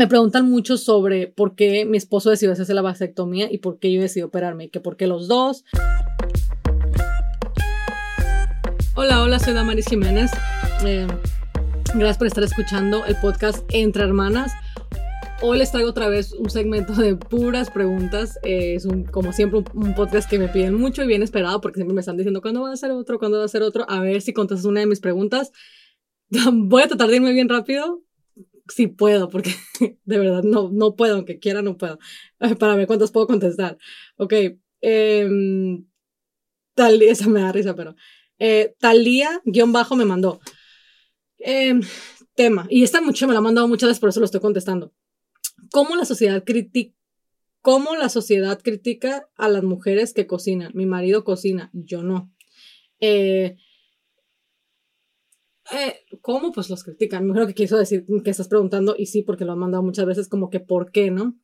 me preguntan mucho sobre por qué mi esposo decidió hacerse la vasectomía y por qué yo decidí operarme, y que por qué los dos. Hola, hola, soy Damaris Jiménez. Eh, gracias por estar escuchando el podcast Entre Hermanas. Hoy les traigo otra vez un segmento de puras preguntas. Eh, es un, como siempre un, podcast que me piden mucho y bien esperado porque siempre me están diciendo cuándo va a ser otro, cuándo va a ser otro. A ver si contestas una de mis preguntas. Voy a tratar de irme bien rápido. Si puedo, porque de verdad no, no puedo, aunque quiera no puedo. Para ver cuántas puedo contestar. Ok. Eh, tal, esa me da risa, pero eh, Talía, guion bajo, me mandó. Em, tema, y esta mucho me la ha mandado muchas veces, por eso lo estoy contestando. ¿Cómo la sociedad critica? ¿Cómo la sociedad critica a las mujeres que cocinan? Mi marido cocina, yo no. Eh, eh, ¿Cómo? Pues los critican. Me creo que quiso decir que estás preguntando, y sí, porque lo han mandado muchas veces, como que ¿por qué, no?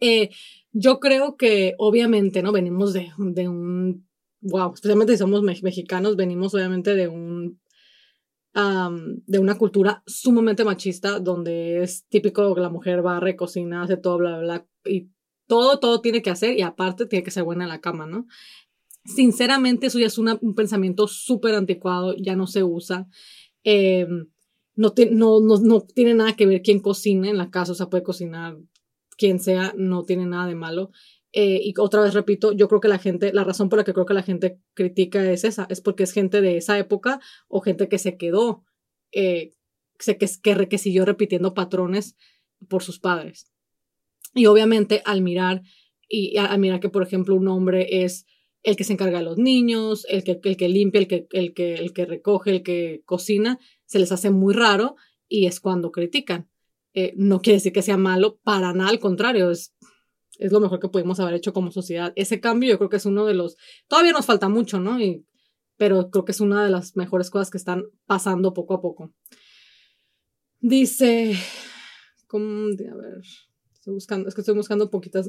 Eh, yo creo que obviamente, ¿no? Venimos de, de un wow, especialmente si somos mexicanos, venimos obviamente de un de una cultura sumamente machista donde es típico que la mujer barre, cocina, hace todo, bla, bla, bla, y todo, todo tiene que hacer y aparte tiene que ser buena en la cama, ¿no? Sinceramente, eso ya es un pensamiento súper anticuado, ya no se usa. Em, no, no, no, no, tiene nada que ver quién cocina en la casa, o sea, puede cocinar quien sea, no tiene nada de malo. Eh, y otra vez repito, yo creo que la gente, la razón por la que creo que la gente critica es esa, es porque es gente de esa época o gente que se quedó, eh, que, que, que siguió repitiendo patrones por sus padres. Y obviamente al mirar, y al mirar que, por ejemplo, un hombre es el que se encarga de los niños, el que, el que limpia, el que, el, que, el que recoge, el que cocina, se les hace muy raro y es cuando critican. Eh, no quiere decir que sea malo, para nada, al contrario, es es lo mejor que pudimos haber hecho como sociedad. Ese cambio yo creo que es uno de los, todavía nos falta mucho, ¿no? Y, pero creo que es una de las mejores cosas que están pasando poco a poco. Dice, ¿cómo? a ver, estoy buscando, es que estoy buscando poquitas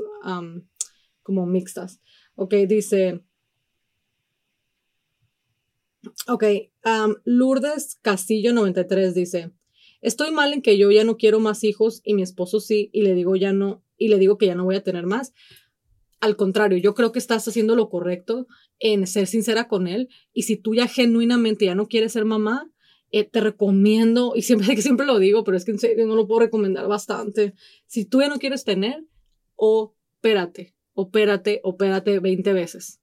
como mixtas. Ok, dice, ok, Lourdes Castillo 93 dice, estoy mal en que yo ya no quiero más hijos y mi esposo sí, y le digo ya no, y le digo que ya no voy a tener más. Al contrario, yo creo que estás haciendo lo correcto en ser sincera con él y si tú ya genuinamente ya no quieres ser mamá, eh, te recomiendo, y siempre que siempre lo digo, pero es que en serio no lo puedo recomendar bastante. Si tú ya no quieres tener, opérate, opérate, opérate 20 veces.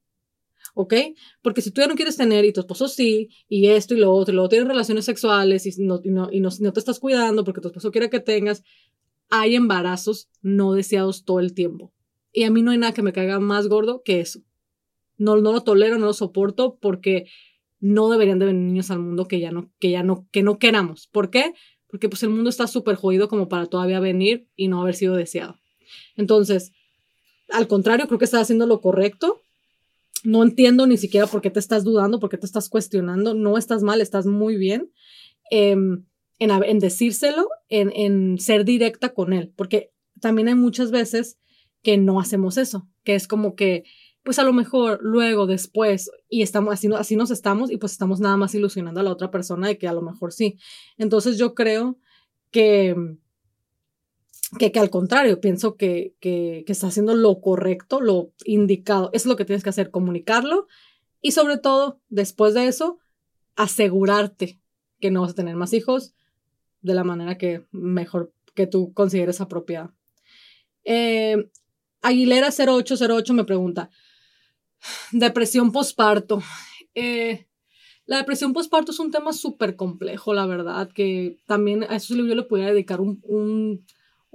¿Ok? Porque si tú ya no quieres tener y tu esposo sí, y esto y lo otro, y luego tienes relaciones sexuales y no, y no, y no, te estás cuidando porque tu esposo quiere que tengas, hay embarazos no deseados todo el tiempo. Y a mí no hay nada que me caiga más gordo que eso. No, no lo tolero, no lo soporto porque no deberían de venir niños al mundo que ya no, que ya no, que no queramos. ¿Por qué? Porque pues el mundo está súper jodido como para todavía venir y no haber sido deseado. Entonces, al contrario, creo que estás haciendo lo correcto. No entiendo ni siquiera por qué te estás dudando, por qué te estás cuestionando. No estás mal, estás muy bien. Eh, en, decírselo, en, en ser directa con él, porque también hay muchas veces que no hacemos eso, que es como que, pues a lo mejor luego, después, y estamos así, así nos estamos y pues estamos nada más ilusionando a la otra persona de que a lo mejor sí. Entonces yo creo que, que, que al contrario, pienso que, que, está haciendo lo correcto, lo indicado. es lo que tienes que hacer, comunicarlo y sobre todo, después de eso, asegurarte que no vas a tener más hijos, de la manera que mejor que tú consideres apropiada. Eh, Aguilera 0808 me pregunta, depresión posparto. Eh, la depresión posparto es un tema súper complejo, la verdad, que también a eso yo le podría dedicar un, un,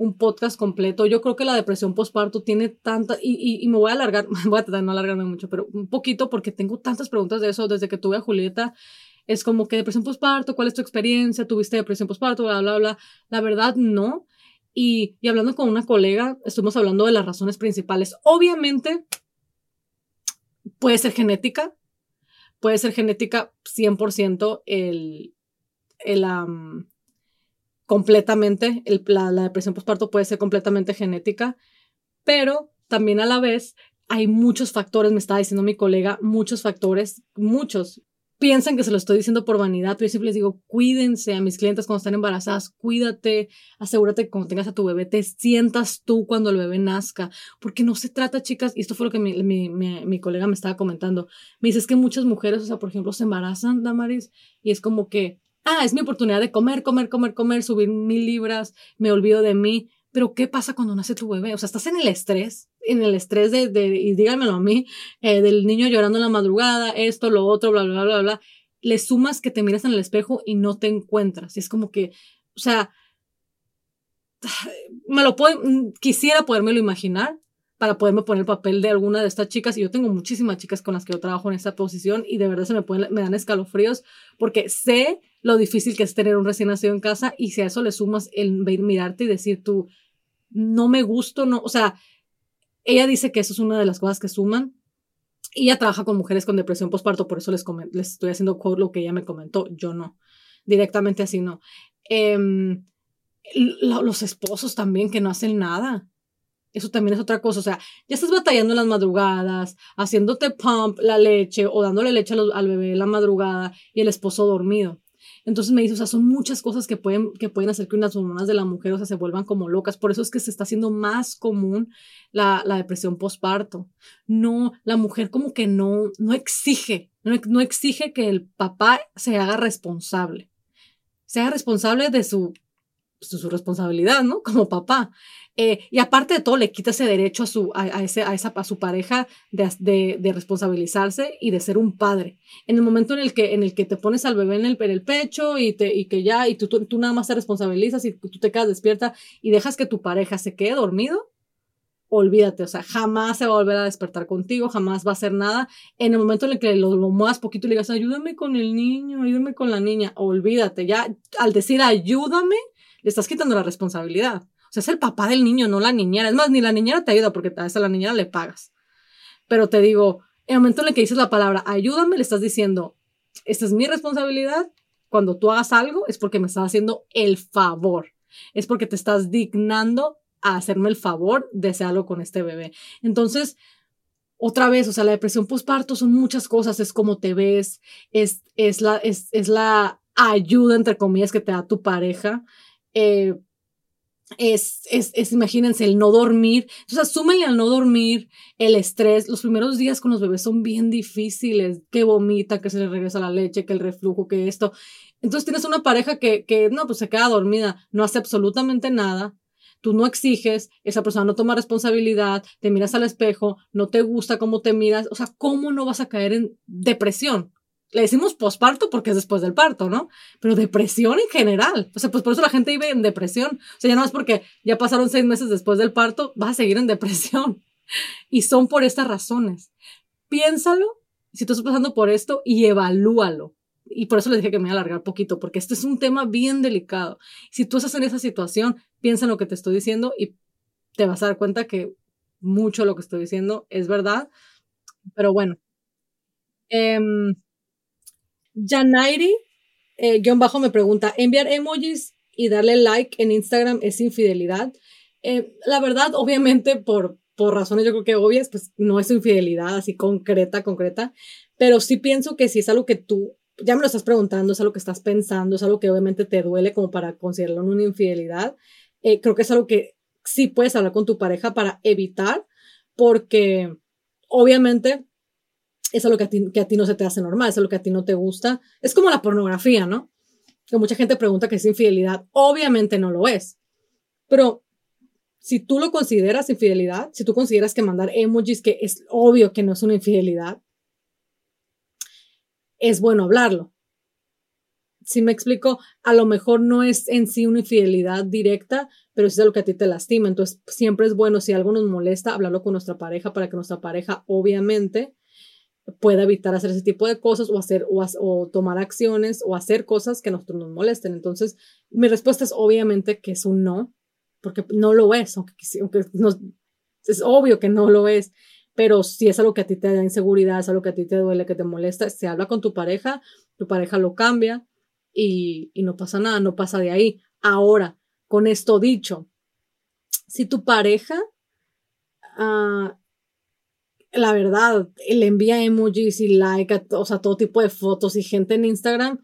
un, podcast completo. Yo creo que la depresión posparto tiene tanta, y, y, me voy a alargar, voy a tratar de no alargarme mucho, pero un poquito porque tengo tantas preguntas de eso desde que tuve a Julieta es como que depresión postparto, ¿cuál es tu experiencia? ¿Tuviste depresión postparto? Bla, bla, bla. La verdad, no. Y, y hablando con una colega, estuvimos hablando de las razones principales. Obviamente, puede ser genética, puede ser genética 100% el, el completamente, la, la depresión postparto puede ser completamente genética, pero también a la vez hay muchos factores, me estaba diciendo mi colega, muchos factores, muchos piensan que se lo estoy diciendo por vanidad, pero yo siempre les digo, cuídense a mis clientes cuando están embarazadas, cuídate, asegúrate que cuando tengas a tu bebé te sientas tú cuando el bebé nazca, porque no se trata, chicas, y esto fue lo que mi, mi, colega me estaba comentando, me dice, que muchas mujeres, o sea, por ejemplo, se embarazan, Damaris, y es como que, ah, es mi oportunidad de comer, comer, comer, comer, subir mil libras, me olvido de mí, pero ¿qué pasa cuando nace tu bebé? O sea, estás en el estrés, en el estrés de, de y díganmelo a mí, eh, del niño llorando en la madrugada, esto, lo otro, bla, bla, bla, bla. Le sumas que te miras en el espejo y no te encuentras. Es como que, o sea, me lo puedo, quisiera podérmelo imaginar para poderme poner el papel de alguna de estas chicas. Y yo tengo muchísimas chicas con las que yo trabajo en esta posición y de verdad se me, pueden, me dan escalofríos porque sé lo difícil que es tener un recién nacido en casa y si a eso le sumas el mirarte y decir tú, no me gusto, no, o sea, ella dice que eso es una de las cosas que suman. Y ella trabaja con mujeres con depresión postparto, por eso les, les estoy haciendo lo que ella me comentó, yo no, directamente así no. Em, los esposos también que no hacen nada. Eso también es otra cosa. O sea, ya estás batallando en las madrugadas, haciéndote pump la leche o dándole leche al bebé en la madrugada y el esposo dormido. Entonces me dice, o sea, son muchas cosas que pueden, que pueden hacer que unas hormonas de la mujer, o sea, se vuelvan como locas. Por eso es que se está haciendo más común la, la depresión postparto. No, la mujer como que no, no exige, no, no exige que el papá se haga responsable. Se haga responsable de su, de su responsabilidad, ¿no? Como papá. Eh, y aparte de todo, le quita ese derecho a su, a, ese, a, esa, a su pareja de, de, de, responsabilizarse y de ser un padre. En el momento en el que, en el que te pones al bebé en el, en el pecho y, te, y que ya, y tú, tú, tú, nada más te responsabilizas y tú te quedas despierta y dejas que tu pareja se quede dormido, olvídate, o sea, jamás se va a volver a despertar contigo, jamás va a hacer nada. En el momento en el que lo, lo muevas poquito y le digas, ayúdame con el niño, ayúdame con la niña, olvídate, ya al decir ayúdame, le estás quitando la responsabilidad. O sea, es el papá del niño, no la niñera. Es más, ni la niñera te ayuda porque a esa la niñera le pagas. Pero te digo, en el momento en el que dices la palabra ayúdame, le estás diciendo, esta es mi responsabilidad. Cuando tú hagas algo es porque me estás haciendo el favor. Es porque te estás dignando a hacerme el favor de hacer algo con este bebé. Entonces, otra vez, o sea, la depresión postparto son muchas cosas, es como te ves, es, es, la, es, es la ayuda, entre comillas, que te da tu pareja. Eh, es, es, es, imagínense, el no dormir. Entonces, súmenle al no dormir, el estrés. Los primeros días con los bebés son bien difíciles. Que vomita, que se le regresa la leche, que el reflujo, que esto. Entonces, tienes una pareja que, que, no, pues se queda dormida, no hace absolutamente nada. Tú no exiges, esa persona no toma responsabilidad, te miras al espejo, no te gusta cómo te miras. O sea, ¿cómo no vas a caer en depresión? Le decimos posparto porque es después del parto, ¿no? Pero depresión en general. O sea, pues por eso la gente vive en depresión. O sea, ya no es porque ya pasaron seis meses después del parto, vas a seguir en depresión. Y son por estas razones. Piénsalo si tú estás pasando por esto y evalúalo. Y por eso le dije que me iba a alargar poquito, porque este es un tema bien delicado. Si tú estás en esa situación, piensa en lo que te estoy diciendo y te vas a dar cuenta que mucho de lo que estoy diciendo es verdad. Pero bueno. Eh, Janairi, eh, guion bajo, me pregunta, ¿enviar emojis y darle like en Instagram es infidelidad? Eh, la verdad, obviamente, por, por razones yo creo que obvias, pues no es infidelidad así concreta, concreta, pero sí pienso que si es algo que tú ya me lo estás preguntando, es algo que estás pensando, es algo que obviamente te duele como para considerarlo una infidelidad, eh, creo que es algo que sí puedes hablar con tu pareja para evitar, porque obviamente es algo que a, ti, no se te hace normal, es algo que a ti no te gusta. Es como la pornografía, ¿no? Que mucha gente pregunta que es infidelidad. Obviamente no lo es. Pero si tú lo consideras infidelidad, si tú consideras que mandar emojis, que es obvio que no es una infidelidad, es bueno hablarlo. Si me explico, a lo mejor no es en sí una infidelidad directa, pero es algo que a ti te lastima. Entonces, siempre es bueno, si algo nos molesta, hablarlo con nuestra pareja para que nuestra pareja, obviamente, pueda evitar hacer ese tipo de cosas o hacer o, tomar acciones o hacer cosas que nosotros nos molesten. Entonces, mi respuesta es obviamente que es un no, porque no lo es, aunque, aunque es obvio que no lo es, pero si es algo que a ti te da inseguridad, es algo que a ti te duele, que te molesta, se habla con tu pareja, tu pareja lo cambia y, no pasa nada, no pasa de ahí. Ahora, con esto dicho, si tu pareja uh, la verdad, le envía emojis y like, o sea, todo tipo de fotos y gente en Instagram,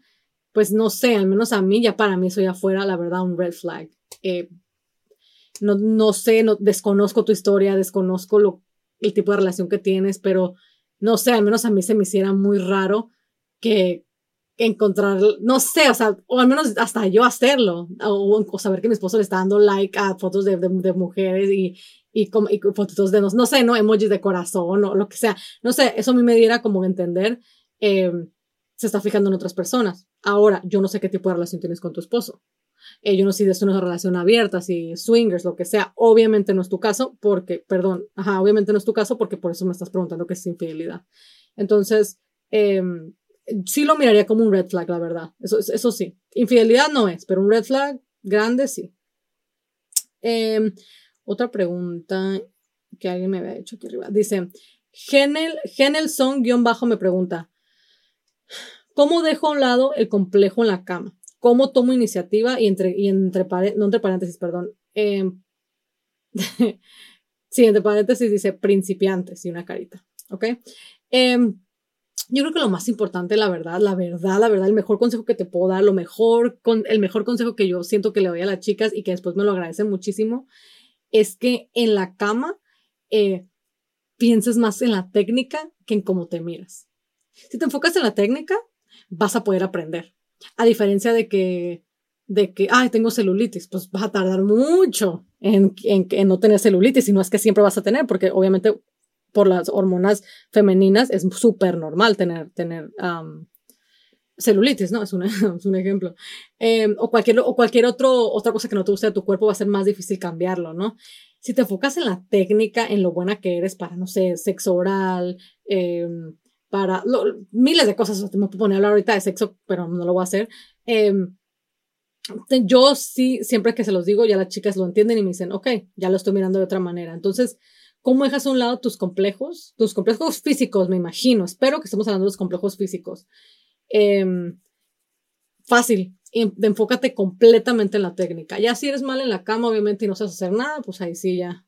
pues no sé, al menos a mí, ya para mí eso ya fuera, la verdad, un red flag. Eh, no, no sé, no, desconozco tu historia, desconozco lo, el tipo de relación que tienes, pero no sé, al menos a mí se me hiciera muy raro que encontrar, no sé, o sea, o al menos hasta yo hacerlo, o, saber que mi esposo le está dando like a fotos de, de, mujeres y, y, y, fotos de, no, sé, ¿no? Emojis de corazón o lo que sea. No sé, eso a mí me diera como entender, eh, se está fijando en otras personas. Ahora, yo no sé qué tipo de relación tienes con tu esposo. Eh, yo no sé si es una relación abierta, si swingers, lo que sea. Obviamente no es tu caso, porque, perdón, ajá, obviamente no es tu caso porque por eso me estás preguntando qué es infidelidad. Entonces, eh, sí lo miraría como un red flag, la verdad. Eso, eso sí. Infidelidad no es, pero un red flag grande sí. Em, otra pregunta que alguien me había hecho aquí arriba. Dice, Genel, Genelson-bajo me pregunta, ¿cómo dejo a un lado el complejo en la cama? ¿Cómo tomo iniciativa? Y entre, y entre, no entre paréntesis, perdón. Em, sí, entre paréntesis dice principiantes y una carita. ¿Ok? Eh, yo creo que lo más importante, la verdad, la verdad, la verdad, el mejor consejo que te puedo dar, lo mejor, con, el mejor consejo que yo siento que le doy a las chicas y que después me lo agradecen muchísimo, es que en la cama eh, pienses más en la técnica que en cómo te miras. Si te enfocas en la técnica, vas a poder aprender. A diferencia de que, de que, ay, tengo celulitis, pues vas a tardar mucho en, en, en no tener celulitis, y no es que siempre vas a tener, porque obviamente por las hormonas femeninas es súper normal tener, tener celulitis, ¿no? Es, es un ejemplo. Em, o cualquier, o cualquier otro, otra cosa que no te guste de tu cuerpo va a ser más difícil cambiarlo, ¿no? Si te enfocas en la técnica, en lo buena que eres para, no sé, sexo oral, em, para miles de cosas, me puedo poner a hablar ahorita de sexo, pero no lo voy a hacer. Em, yo sí, siempre que se los digo, ya las chicas lo entienden y me dicen, ok, ya lo estoy mirando de otra manera. Entonces, ¿Cómo dejas a un lado tus complejos? Tus complejos físicos, me imagino. Espero que estemos hablando de los complejos físicos. Em, fácil. Enfócate completamente en la técnica. Ya si eres mal en la cama, obviamente, y no sabes hacer nada, pues ahí sí ya.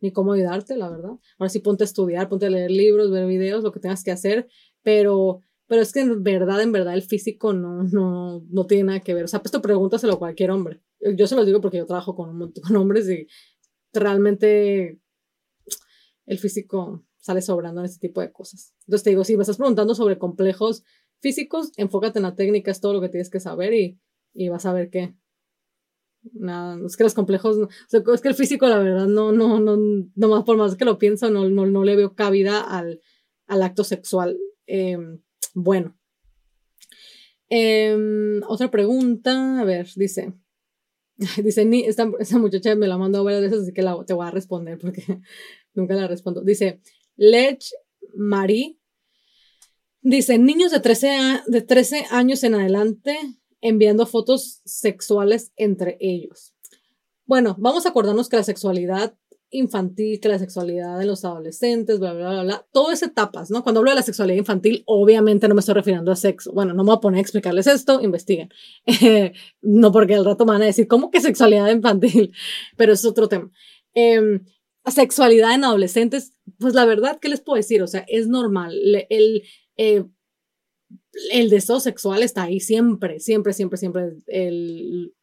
Ni cómo ayudarte, la verdad. Ahora sí ponte a estudiar, ponte a leer libros, ver videos, lo que tengas que hacer. Pero, pero es que en verdad, en verdad, el físico no, no, no tiene nada que ver. O sea, pues esto pregúntaselo a cualquier hombre. Yo se lo digo porque yo trabajo con, con hombres y realmente el físico sale sobrando en este tipo de cosas. Entonces te digo, si me estás preguntando sobre complejos físicos, enfócate en la técnica, es todo lo que tienes que saber y, y vas a ver que nada, es que los complejos, es que el físico la verdad no, no, no, no más por más que lo pienso, no, no, no le veo cabida al, al acto sexual. Em, bueno. Em, otra pregunta, a ver, dice, dice, ni, esta, muchacha me la mandó varias veces, así que la, te voy a responder porque Nunca la respondo. Dice, Lech Marie. Dice, niños de 13, de 13 años en adelante enviando fotos sexuales entre ellos. Bueno, vamos a acordarnos que la sexualidad infantil, que la sexualidad de los adolescentes, bla, bla, bla, bla, todo es etapas, ¿no? Cuando hablo de la sexualidad infantil, obviamente no me estoy refiriendo a sexo. Bueno, no me voy a poner a explicarles esto, investiguen. no porque al rato me van a decir, ¿cómo que sexualidad infantil? Pero es otro tema. Eh, sexualidad en adolescentes, pues la verdad, ¿qué les puedo decir? O sea, es normal. El, eh, el deseo sexual está ahí siempre, siempre, siempre, siempre. El,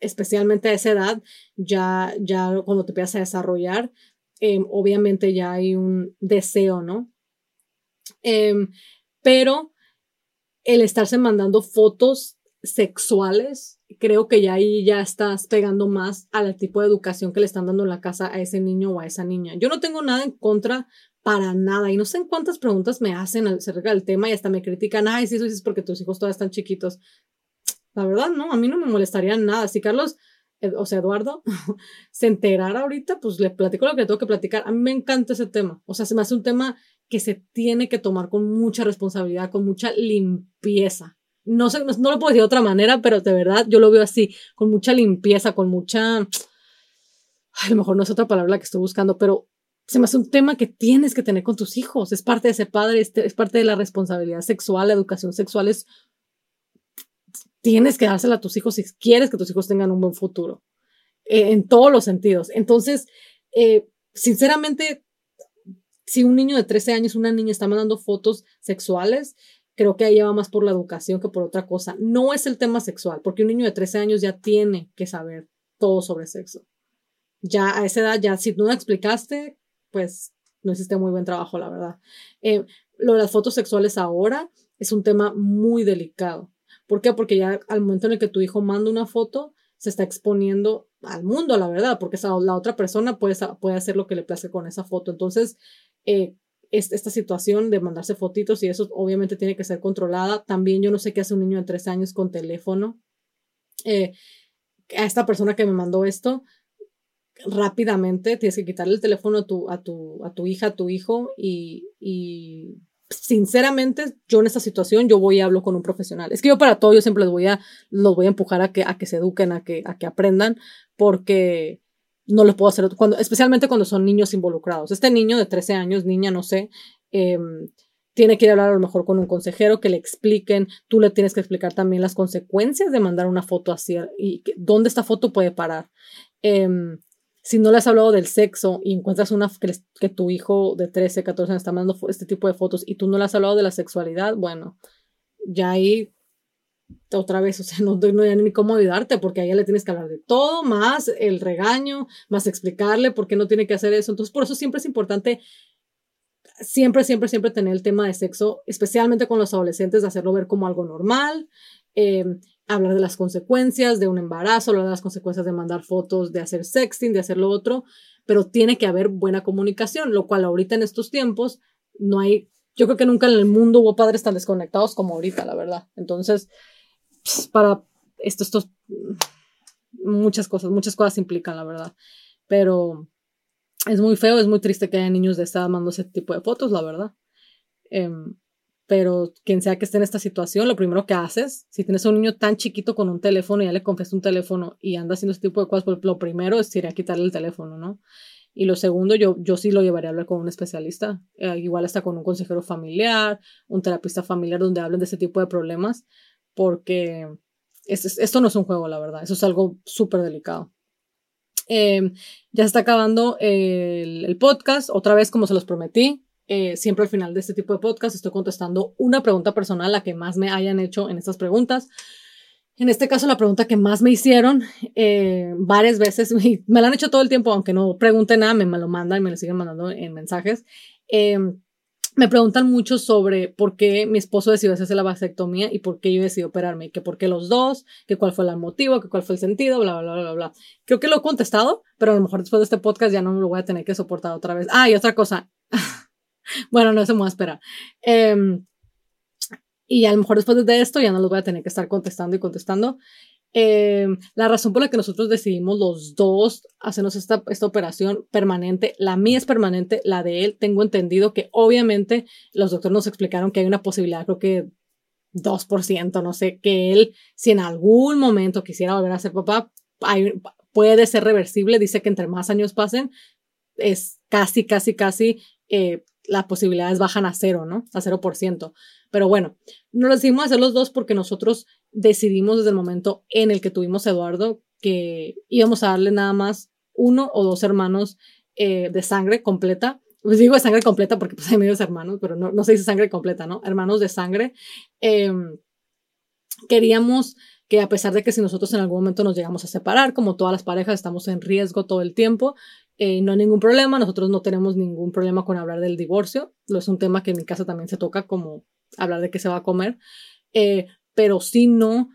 especialmente a esa edad, ya, ya cuando te empiezas a desarrollar, em, obviamente ya hay un deseo, ¿no? Em, pero el estarse mandando fotos sexuales creo que ya ahí ya estás pegando más al tipo de educación que le están dando en la casa a ese niño o a esa niña. Yo no tengo nada en contra para nada y no sé en cuántas preguntas me hacen acerca del tema y hasta me critican, ay, sí, eso es porque tus hijos todavía están chiquitos. La verdad, no, a mí no me molestaría nada. Si Carlos, o sea, Eduardo, se enterara ahorita, pues le platico lo que tengo que platicar. A mí me encanta ese tema. O sea, se me hace un tema que se tiene que tomar con mucha responsabilidad, con mucha limpieza no sé, no, lo puedo decir de otra manera, pero de verdad yo lo veo así, con mucha limpieza, con mucha, a lo mejor no es otra palabra la que estoy buscando, pero se me hace un tema que tienes que tener con tus hijos, es parte de ser padre, es, es parte de la responsabilidad sexual, la educación sexual es, tienes que dársela a tus hijos si quieres que tus hijos tengan un buen futuro, eh, en todos los sentidos. Entonces, eh, sinceramente, si un niño de 13 años, una niña está mandando fotos sexuales, creo que ahí va más por la educación que por otra cosa. No es el tema sexual, porque un niño de 13 años ya tiene que saber todo sobre sexo. Ya a esa edad, ya si no explicaste, pues no hiciste muy buen trabajo, la verdad. Eh, lo de las fotos sexuales ahora es un tema muy delicado. ¿Por qué? Porque ya al momento en el que tu hijo manda una foto, se está exponiendo al mundo, la verdad, porque esa, la otra persona puede, puede hacer lo que le place con esa foto. Entonces, eh, esta situación de mandarse fotitos y eso obviamente tiene que ser controlada. También yo no sé qué hace un niño de tres años con teléfono. Eh, a esta persona que me mandó esto, rápidamente tienes que quitarle el teléfono a tu, a tu, a tu hija, a tu hijo y, y sinceramente, yo en esta situación, yo voy y hablo con un profesional. Es que yo para todo, yo siempre los voy a, los voy a empujar a que, a que se eduquen, a que, a que aprendan, porque no lo puedo hacer, cuando, especialmente cuando son niños involucrados. Este niño de 13 años, niña, no sé, em, tiene que ir a hablar a lo mejor con un consejero que le expliquen, tú le tienes que explicar también las consecuencias de mandar una foto así y dónde esta foto puede parar. Em, si no le has hablado del sexo y encuentras una que, tu hijo de 13, 14 años está mandando este tipo de fotos y tú no le has hablado de la sexualidad, bueno, ya ahí otra vez, o sea, no, no hay ni cómo ayudarte porque a ella le tienes que hablar de todo, más el regaño, más explicarle por qué no tiene que hacer eso. Entonces, por eso siempre es importante, siempre, siempre, siempre tener el tema de sexo, especialmente con los adolescentes, hacerlo ver como algo normal. Eh, hablar de las consecuencias de un embarazo, hablar de las consecuencias de mandar fotos, de hacer sexting, de hacer lo otro, pero tiene que haber buena comunicación, lo cual ahorita en estos tiempos no hay, yo creo que nunca en el mundo hubo padres tan desconectados como ahorita, la verdad. Entonces, para esto, esto, muchas cosas, muchas cosas implican, la verdad. Pero es muy feo, es muy triste que haya niños de esta edad mandando ese tipo de fotos, la verdad. Em, pero quien sea que esté en esta situación, lo primero que haces, si tienes a un niño tan chiquito con un teléfono y ya le confías un teléfono y anda haciendo este tipo de cosas, pues lo primero es ir a quitarle el teléfono, ¿no? Y lo segundo, yo, yo sí lo llevaría a hablar con un especialista, eh, igual hasta con un consejero familiar, un terapista familiar donde hablen de ese tipo de problemas, porque esto no es un juego, la verdad, eso es algo súper delicado. Em, ya se está acabando el, podcast, otra vez como se los prometí, eh, siempre al final de este tipo de podcast estoy contestando una pregunta personal, la que más me hayan hecho en estas preguntas. En este caso, la pregunta que más me hicieron eh, varias veces, me, la han hecho todo el tiempo, aunque no pregunte nada, me, me lo mandan me lo siguen mandando en mensajes. Eh, me preguntan mucho sobre por qué mi esposo decidió hacerse la vasectomía y por qué yo decidí operarme, que por qué los dos, que cuál fue el motivo, que cuál fue el sentido, bla, bla, bla, bla, bla. Creo que lo he contestado, pero a lo mejor después de este podcast ya no me lo voy a tener que soportar otra vez. Ah, y otra cosa. bueno, no se me va a esperar. Em, y a lo mejor después de esto ya no los voy a tener que estar contestando y contestando. Em, la razón por la que nosotros decidimos los dos hacernos esta, esta operación permanente, la mía es permanente, la de él, tengo entendido que obviamente los doctores nos explicaron que hay una posibilidad, creo que 2%, no sé, que él, si en algún momento quisiera volver a ser papá, puede ser reversible, dice que entre más años pasen, es casi, casi, casi eh, las posibilidades bajan a cero, ¿no? A cero por ciento. Pero bueno, nos decidimos hacer los dos porque nosotros decidimos desde el momento en el que tuvimos a Eduardo que íbamos a darle nada más uno o dos hermanos eh, de sangre completa. Pues digo de sangre completa porque pues hay medios hermanos, pero no, no se dice sangre completa, ¿no? Hermanos de sangre. Em, queríamos que a pesar de que si nosotros en algún momento nos llegamos a separar, como todas las parejas estamos en riesgo todo el tiempo, eh, no hay ningún problema, nosotros no tenemos ningún problema con hablar del divorcio, es un tema que en mi casa también se toca como hablar de qué se va a comer, eh, pero si no,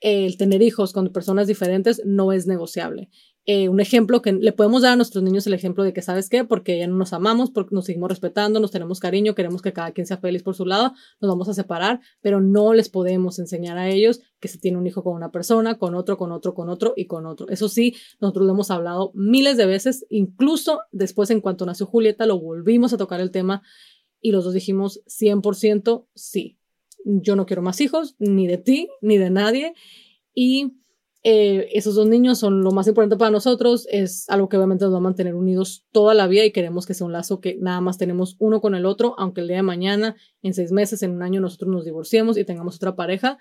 el tener hijos con personas diferentes no es negociable. Eh, un ejemplo que le podemos dar a nuestros niños el ejemplo de que, ¿sabes qué? Porque ya no nos amamos, porque nos seguimos respetando, nos tenemos cariño, queremos que cada quien sea feliz por su lado, nos vamos a separar, pero no les podemos enseñar a ellos que se tiene un hijo con una persona, con otro, con otro, con otro y con otro. Eso sí, nosotros lo hemos hablado miles de veces, incluso después en cuanto nació Julieta, lo volvimos a tocar el tema y los dos dijimos 100% sí. Yo no quiero más hijos, ni de ti, ni de nadie. Y eh, esos dos niños son lo más importante para nosotros, es algo que obviamente nos va a mantener unidos toda la vida y queremos que sea un lazo que nada más tenemos uno con el otro, aunque el día de mañana, en seis meses, en un año nosotros nos divorciemos y tengamos otra pareja,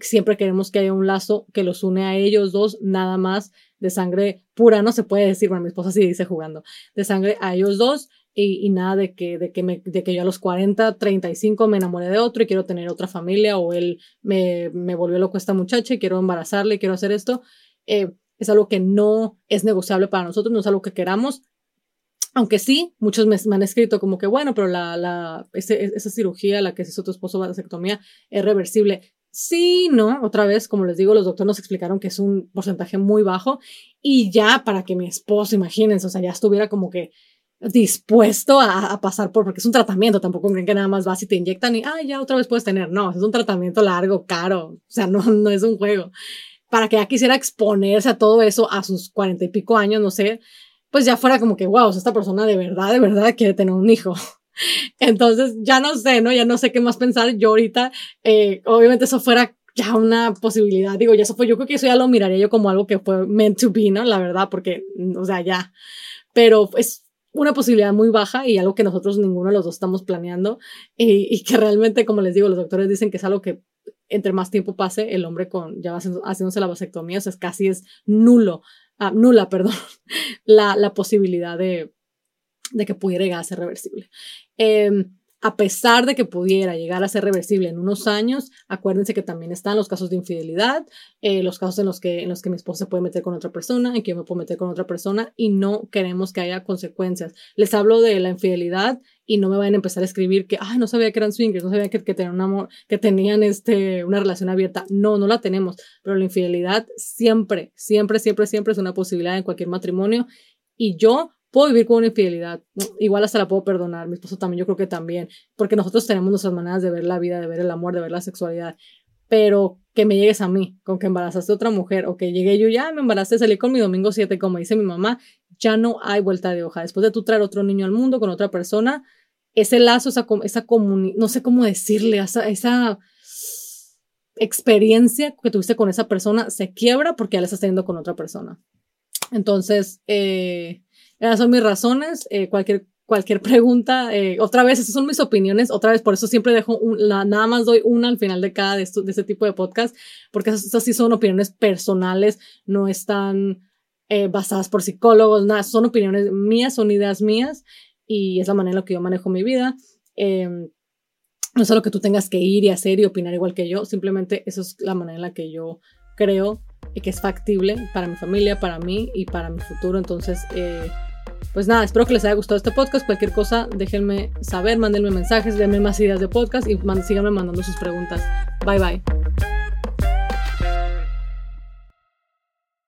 siempre queremos que haya un lazo que los une a ellos dos, nada más. De sangre pura, no se puede decir, bueno, mi esposa sí dice jugando, de sangre a ellos dos y, nada de que, de, que de que yo a los 40, 35 me enamoré de otro y quiero tener otra familia o él me, me volvió loco esta muchacha y quiero embarazarle, quiero hacer esto. Eh, es algo que no es negociable para nosotros, no es algo que queramos. Aunque sí, muchos me, han escrito como que, bueno, pero la, la, esa cirugía, la que se hizo tu esposo, vasectomía, es reversible. Sí, no, otra vez, como les digo, los doctores nos explicaron que es un porcentaje muy bajo y ya para que mi esposo, imagínense, o sea, ya estuviera como que dispuesto a, pasar por, porque es un tratamiento, tampoco creen que nada más vas y te inyectan y, ah, ya otra vez puedes tener, no, es un tratamiento largo, caro, o sea, no, no es un juego. Para que ya quisiera exponerse a todo eso a sus cuarenta y pico años, no sé, pues ya fuera como que, wow, esta persona de verdad, de verdad quiere tener un hijo. Entonces, ya no sé, ¿no? Ya no sé qué más pensar. Yo ahorita, eh, obviamente eso fuera ya una posibilidad. Digo, ya eso fue, yo creo que eso ya lo miraría yo como algo que fue meant to be, ¿no? La verdad, porque, o sea, ya. Pero es una posibilidad muy baja y algo que nosotros ninguno de los dos estamos planeando y, que realmente, como les digo, los doctores dicen que es algo que entre más tiempo pase, el hombre con ya haciéndose la vasectomía, o sea, es casi es nulo, ah, nula, perdón, la, la posibilidad de, de que pudiera llegar a ser reversible. Eh, a pesar de que pudiera llegar a ser reversible en unos años, acuérdense que también están los casos de infidelidad, eh, los casos en los, que, en los que mi esposa se puede meter con otra persona, en que yo me puedo meter con otra persona y no queremos que haya consecuencias. Les hablo de la infidelidad y no me vayan a empezar a escribir que, ay, no sabía que eran swingers, no sabía que, que tenían un amor, que tenían este, una relación abierta. No, no la tenemos, pero la infidelidad siempre, siempre, siempre, siempre es una posibilidad en cualquier matrimonio y yo puedo vivir con una infidelidad, igual hasta la puedo perdonar, mi esposo también, yo creo que también, porque nosotros tenemos nuestras maneras de ver la vida, de ver el amor, de ver la sexualidad, pero que me llegues a mí, con que embarazaste a otra mujer, o que llegué yo, ya me embaracé, salí con mi domingo 7, como dice mi mamá, ya no hay vuelta de hoja. Después de tú traer otro niño al mundo con otra persona, ese lazo, esa, esa comunidad, no sé cómo decirle, esa, esa experiencia que tuviste con esa persona se quiebra porque ya la estás teniendo con otra persona. Entonces, eh, esas son mis razones. Eh, cualquier, cualquier pregunta, eh, otra vez, esas son mis opiniones. Otra vez, por eso siempre dejo nada más doy una al final de cada de, de este tipo de podcast, porque esas, sí son opiniones personales, no están eh, basadas por psicólogos, nada, son opiniones mías, son ideas mías y es la manera en la que yo manejo mi vida. Em, no es algo que tú tengas que ir y hacer y opinar igual que yo, simplemente eso es la manera en la que yo creo y que es factible para mi familia, para mí y para mi futuro. Entonces, eh, pues nada, espero que les haya gustado este podcast. Cualquier cosa, déjenme saber, mándenme mensajes, denme más ideas de podcast y síganme mandando sus preguntas. Bye bye.